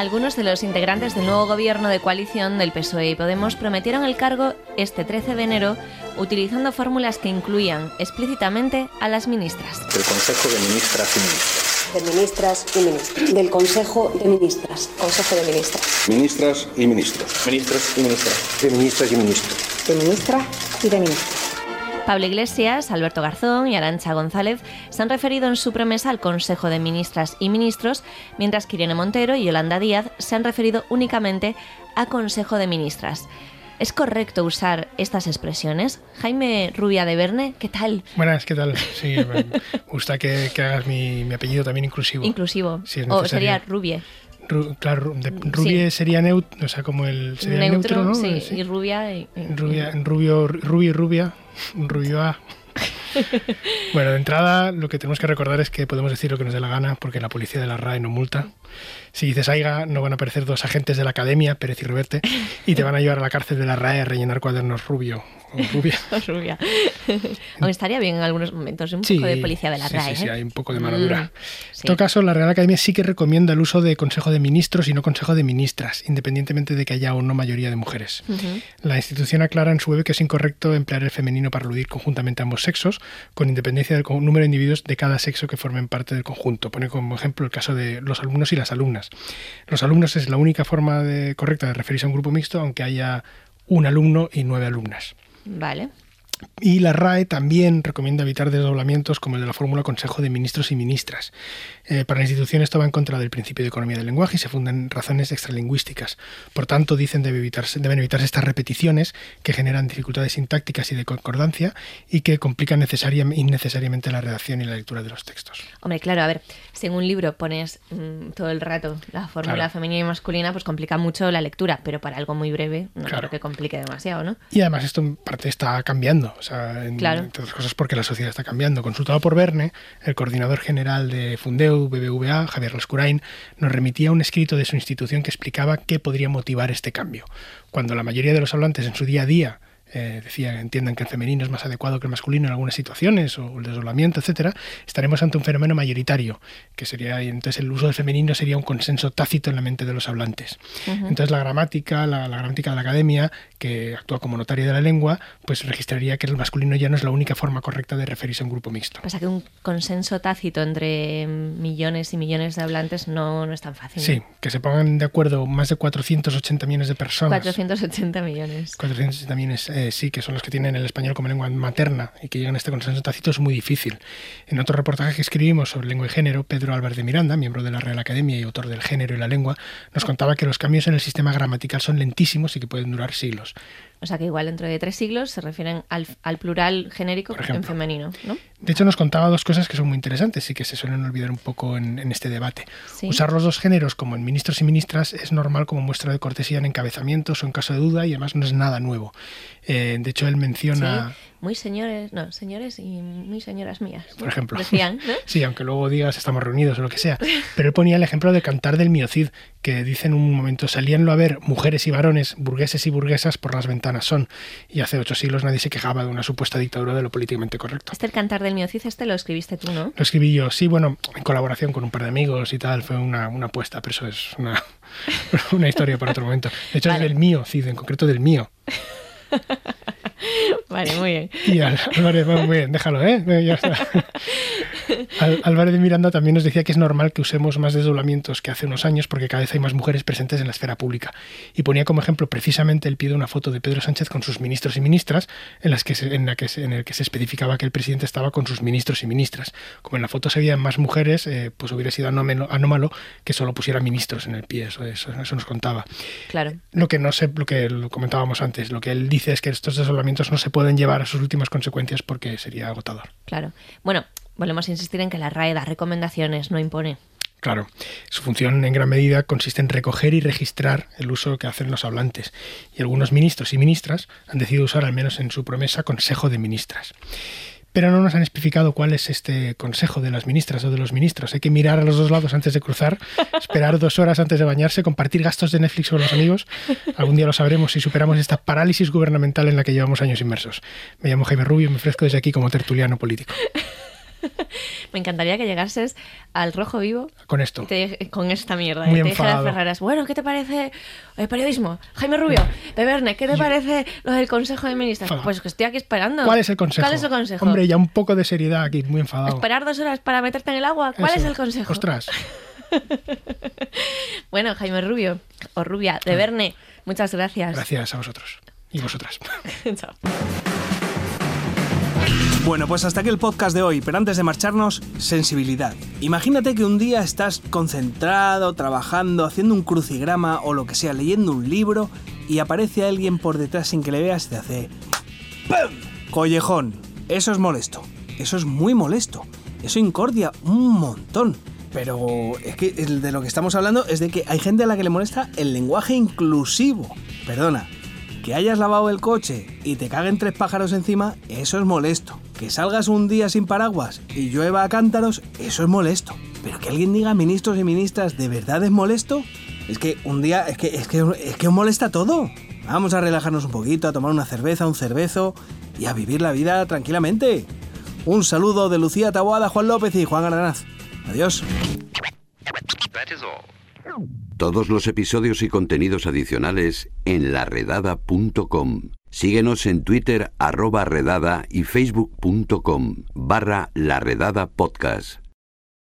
Algunos de los integrantes del nuevo gobierno de coalición del PSOE y Podemos prometieron el cargo este 13 de enero utilizando fórmulas que incluían explícitamente a las ministras. del Consejo de Ministras y Ministros. de ministras y ministros. Del Consejo de Ministras. Consejo de Ministras. Ministras y ministros. Ministros y ministras. De ministras y ministros. De ministra y de ministros. Pablo Iglesias, Alberto Garzón y Arancha González se han referido en su promesa al Consejo de Ministras y Ministros, mientras que Irene Montero y Yolanda Díaz se han referido únicamente a Consejo de Ministras. ¿Es correcto usar estas expresiones? Jaime Rubia de Verne, ¿qué tal? Buenas, ¿qué tal? Sí, me gusta que, que hagas mi, mi apellido también inclusivo. Inclusivo. Es o sería Rubie. Ru- claro, de- rubie sería neutro, o sea, como el sería neutro, ¿no? sí, Sí. y rubia. y- y- Rubia, rubio, rubio y rubia, rubio A. Bueno, de entrada lo que tenemos que recordar es que podemos decir lo que nos dé la gana porque la policía de la RAE no multa. Si dices AIGA, no van a aparecer dos agentes de la academia, Pérez y Reverte, y te van a llevar a la cárcel de la RAE a rellenar cuadernos rubio o rubia. Aunque estaría bien en algunos momentos, un Sí, poco de policía de la sí, RAE. Sí, sí, ¿eh? hay un poco de mano Mm, dura. sí. En todo caso, la Real Academia sí que recomienda el uso de Consejo de Ministros y no Consejo de Ministras, independientemente de que haya o no mayoría de mujeres. La institución aclara en su web que es incorrecto emplear el femenino para aludir conjuntamente a ambos sexos, con independencia del número de individuos de cada sexo que formen parte del conjunto. Pone como ejemplo el caso de los alumnos y las alumnas. Los alumnos es la única forma de- correcta de referirse a un grupo mixto, aunque haya un alumno y nueve alumnas. Vale. Y la RAE también recomienda evitar desdoblamientos como el de la fórmula Consejo de Ministros y Ministras. Eh, para la institución esto va en contra del principio de economía del lenguaje y se funda en razones extralingüísticas. Por tanto, dicen debe evitarse, deben evitarse estas repeticiones que generan dificultades sintácticas y de concordancia y que complican necesaria, innecesariamente la redacción y la lectura de los textos. Hombre, claro, a ver, si en un libro pones mm, todo el rato la fórmula Claro. femenina y masculina, pues complica mucho la lectura, pero para algo muy breve no Claro. creo que complique demasiado, ¿no? Y además esto en parte está cambiando, o sea, en, Claro. entre otras cosas porque la sociedad está cambiando. Consultado por Verne, el coordinador general de Fundeu, BBVA, Javier Lascurain, nos remitía un escrito de su institución que explicaba qué podría motivar este cambio. Cuando la mayoría de los hablantes en su día a día eh, decía entiendan que el femenino es más adecuado que el masculino en algunas situaciones o el desdoblamiento, etcétera, estaremos ante un fenómeno mayoritario, que sería entonces el uso del femenino sería un consenso tácito en la mente de los hablantes. Entonces la gramática, la, la gramática de la academia, que actúa como notaria de la lengua, pues registraría que el masculino ya no es la única forma correcta de referirse a un grupo mixto. Pasa que un consenso tácito entre millones y millones de hablantes no, no es tan fácil. Sí, que se pongan de acuerdo más de 480 millones de personas. 480 millones. 480 millones, eh, sí, que son los que tienen el español como lengua materna y que llegan a este consenso tácito es muy difícil. En otro reportaje que escribimos sobre lengua y género, Pedro Álvarez de Miranda, miembro de la Real Academia y autor del género y la lengua, nos contaba que los cambios en el sistema gramatical son lentísimos y que pueden durar siglos. O sea que igual dentro de tres siglos se refieren al, al plural genérico en femenino, ¿no? De hecho, nos contaba dos cosas que son muy interesantes y que se suelen olvidar un poco en, en este debate. Sí. Usar los dos géneros como en ministros y ministras es normal como muestra de cortesía en encabezamientos o en caso de duda y además no es nada nuevo. Eh, de hecho, él menciona... Sí, muy señores, no, señores y muy señoras mías. por ejemplo. Decían, ¿no? Sí, aunque luego digas estamos reunidos o lo que sea. Pero él ponía el ejemplo de cantar del miocid, que dice en un momento, salíanlo a ver mujeres y varones, burgueses y burguesas por las ventanas son. Y hace ocho siglos nadie se quejaba de una supuesta dictadura de lo políticamente correcto. Este el cantar del miocid, este lo escribiste tú, ¿no? Lo escribí yo, sí, bueno, en colaboración con un par de amigos y tal, fue una, una apuesta, pero eso es una, una historia para otro momento. De hecho, Vale. es del mío, Cid, en concreto del mío. Vale, muy bien. Y Álvarez, bueno, muy bien, déjalo. Eh, Ya está. Al- Álvarez de Miranda también nos decía que es normal que usemos más desdoblamientos que hace unos años porque cada vez hay más mujeres presentes en la esfera pública. Y ponía como ejemplo precisamente el pie de una foto de Pedro Sánchez con sus ministros y ministras, en, las que se- en, la que se- en el que se especificaba que el presidente estaba con sus ministros y ministras. Como en la foto se veían más mujeres, eh, pues hubiera sido anómalo, que solo pusiera ministros en el pie, eso, eso, eso nos contaba. Claro. Lo que no sé, lo que lo comentábamos antes, lo que él dice es que estos desdoblamientos no se pueden llevar a sus últimas consecuencias porque sería agotador. Claro. Bueno, volvemos a insistir en que la RAE da recomendaciones, no impone. Claro, su función en gran medida consiste en recoger y registrar el uso que hacen los hablantes. Y algunos ministros y ministras han decidido usar, al menos en su promesa, Consejo de Ministras pero no nos han especificado cuál es este consejo de las ministras o de los ministros. Hay que mirar a los dos lados antes de cruzar, esperar dos horas antes de bañarse, compartir gastos de Netflix con los amigos. Algún día lo sabremos si superamos esta parálisis gubernamental en la que llevamos años inmersos. Me llamo Jaime Rubio y me ofrezco desde aquí como tertuliano político. Me encantaría que llegases al rojo vivo. Con esto. con esta mierda. Muy te. Ferreras, bueno, ¿qué te parece el periodismo? Jaime Rubio, de Verne, ¿qué te parece lo del Consejo de Ministros? Enfadado. Pues que estoy aquí esperando. ¿Cuál es el consejo? ¿Cuál es el consejo? Hombre, ya un poco de seriedad aquí, muy enfadado. ¿Esperar dos horas para meterte en el agua? ¿Cuál Eso. es el consejo? Ostras. Bueno, Jaime Rubio, o Rubia, de Verne, muchas gracias. Gracias a vosotros y vosotras. Chao. Bueno, pues hasta aquí el podcast de hoy, pero antes de marcharnos, sensibilidad. Imagínate que un día estás concentrado, trabajando, haciendo un crucigrama o lo que sea, leyendo un libro y aparece alguien por detrás sin que le veas y te hace... ¡Pum! Collejón. Eso es molesto. Eso es muy molesto. Eso incordia un montón. Pero es que de lo que estamos hablando es de que hay gente a la que le molesta el lenguaje inclusivo. Perdona, que hayas lavado el coche y te caguen tres pájaros encima, eso es molesto. Que salgas un día sin paraguas y llueva a cántaros, eso es molesto. Pero que alguien diga ministros y ministras, ¿de verdad es molesto? Es que un día, es que, es que, es que os molesta todo. Vamos a relajarnos un poquito, a tomar una cerveza, un cervezo y a vivir la vida tranquilamente. Un saludo de Lucía Taboada, Juan López y Juan Aranaz. Adiós. Todos los episodios y contenidos adicionales en laredada.com. Síguenos en Twitter arroba redada y facebook.com barra laredada podcast.